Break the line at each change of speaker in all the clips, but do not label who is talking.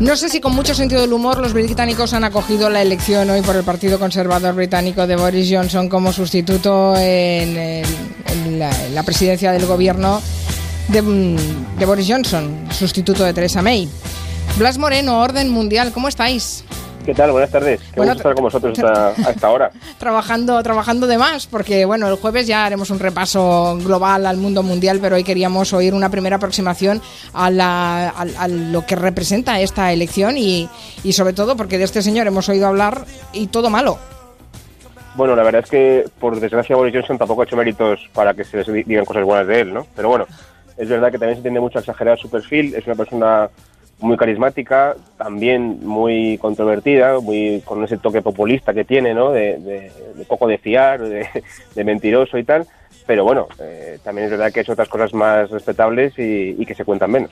No sé si con mucho sentido del humor los británicos han acogido la elección hoy por el Partido Conservador Británico de Boris Johnson como sustituto en, la, presidencia del gobierno de, de Boris Johnson, sustituto de Theresa May. Blas Moreno, Orden Mundial, ¿cómo estáis?
¿Qué tal? Buenas tardes. Qué bueno, estar con vosotros a, esta hora.
trabajando, trabajando de más, porque bueno, el jueves ya haremos un repaso global al mundo mundial, pero hoy queríamos oír una primera aproximación a, lo que representa esta elección y, y sobre todo porque de este señor hemos oído hablar y todo malo.
Bueno, la verdad es que por desgracia Boris Johnson tampoco ha hecho méritos para que se les digan cosas buenas de él, ¿no? Pero bueno, es verdad que también se tiende mucho a exagerar su perfil, es una persona muy carismática, también muy controvertida, muy con ese toque populista que tiene, ¿no? De, poco de fiar, de, mentiroso y tal. Pero bueno, eh, también es verdad que es otras cosas más respetables y, que se cuentan menos.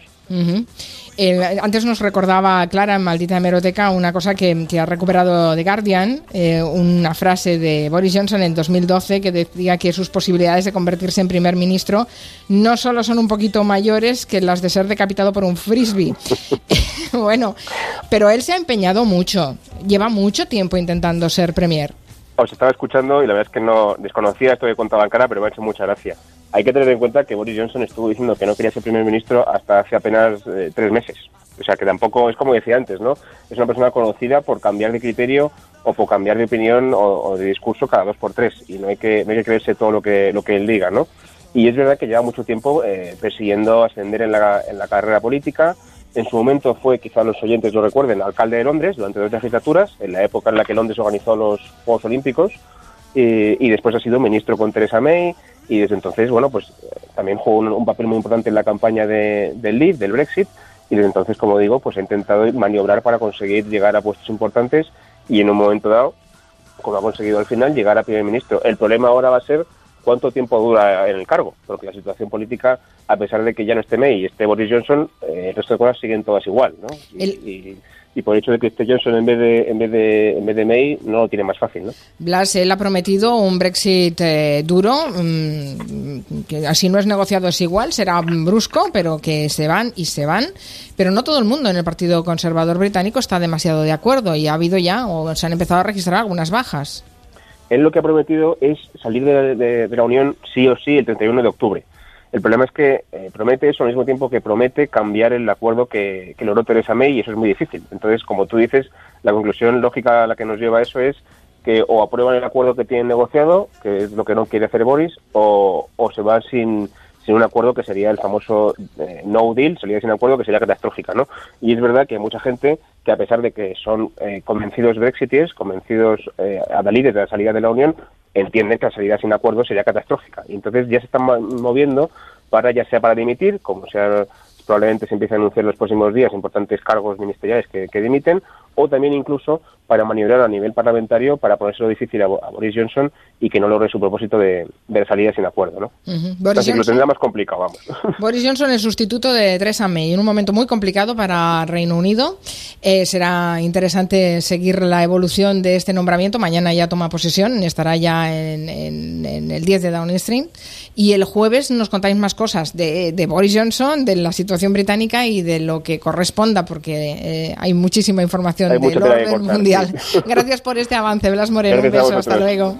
Eh, antes nos recordaba Clara en Maldita Hemeroteca una cosa que, ha recuperado The Guardian, eh, una frase de Boris Johnson en 2012 que decía que sus posibilidades de convertirse en primer ministro no solo son un poquito mayores que las de ser decapitado por un frisbee. bueno, pero él se ha empeñado mucho, lleva mucho tiempo intentando ser premier.
Os estaba escuchando y la verdad es que no desconocía esto que contaba cara, pero me ha hecho mucha gracia. Hay que tener en cuenta que Boris Johnson estuvo diciendo que no quería ser primer ministro hasta hace apenas eh, tres meses. O sea que tampoco es como decía antes, ¿no? Es una persona conocida por cambiar de criterio o por cambiar de opinión o, de discurso cada dos por tres y no hay que, no hay que creerse todo lo que, lo que él diga, ¿no? Y es verdad que lleva mucho tiempo eh, persiguiendo ascender en la, en la carrera política. En su momento fue, quizá los oyentes lo recuerden, alcalde de Londres durante dos legislaturas, en la época en la que Londres organizó los Juegos Olímpicos, y después ha sido ministro con Theresa May, y desde entonces, bueno, pues también jugó un, papel muy importante en la campaña de, del Leave, del Brexit, y desde entonces, como digo, pues ha intentado maniobrar para conseguir llegar a puestos importantes y en un momento dado, como ha conseguido al final, llegar a primer ministro. El problema ahora va a ser cuánto tiempo dura en el cargo, porque la situación política, a pesar de que ya no esté May y esté Boris Johnson, eh, el resto de cosas siguen todas igual, ¿no? y, y por el hecho de que esté Johnson en vez de en vez de en vez de May no lo tiene más fácil, ¿no?
Blas él ha prometido un Brexit eh, duro, mm, que así no es negociado es igual, será brusco, pero que se van y se van, pero no todo el mundo en el Partido Conservador británico está demasiado de acuerdo y ha habido ya o se han empezado a registrar algunas bajas.
Él lo que ha prometido es salir de la Unión sí o sí el 31 de octubre. El problema es que eh, promete eso al mismo tiempo que promete cambiar el acuerdo que, que logró Teresa May y eso es muy difícil. Entonces, como tú dices, la conclusión lógica a la que nos lleva eso es que o aprueban el acuerdo que tienen negociado, que es lo que no quiere hacer Boris, o, o se va sin, sin un acuerdo que sería el famoso eh, no deal, salida sin acuerdo que sería catastrófica, ¿no? Y es verdad que mucha gente que a pesar de que son eh, convencidos brexiteers, convencidos eh, adalides de la salida de la Unión, entienden que la salida sin acuerdo sería catastrófica. Y entonces ya se están moviendo para, ya sea para dimitir, como sea probablemente se empiece a anunciar en los próximos días importantes cargos ministeriales que, que dimiten, o también incluso para maniobrar a nivel parlamentario para ponérselo difícil a, Boris Johnson y que no logre su propósito de, de salir sin acuerdo. ¿no? Así que lo tendrá más complicado, vamos.
Boris Johnson, el sustituto de Theresa May, en un momento muy complicado para Reino Unido. Eh, será interesante seguir la evolución de este nombramiento. Mañana ya toma posesión, estará ya en, el 10 de Downing Street. Y el jueves nos contáis más cosas de, Boris Johnson, de la situación británica y de lo que corresponda, porque eh, hay muchísima información del orden mundial. Gracias por este avance, Blas Moreno. un beso, hasta luego.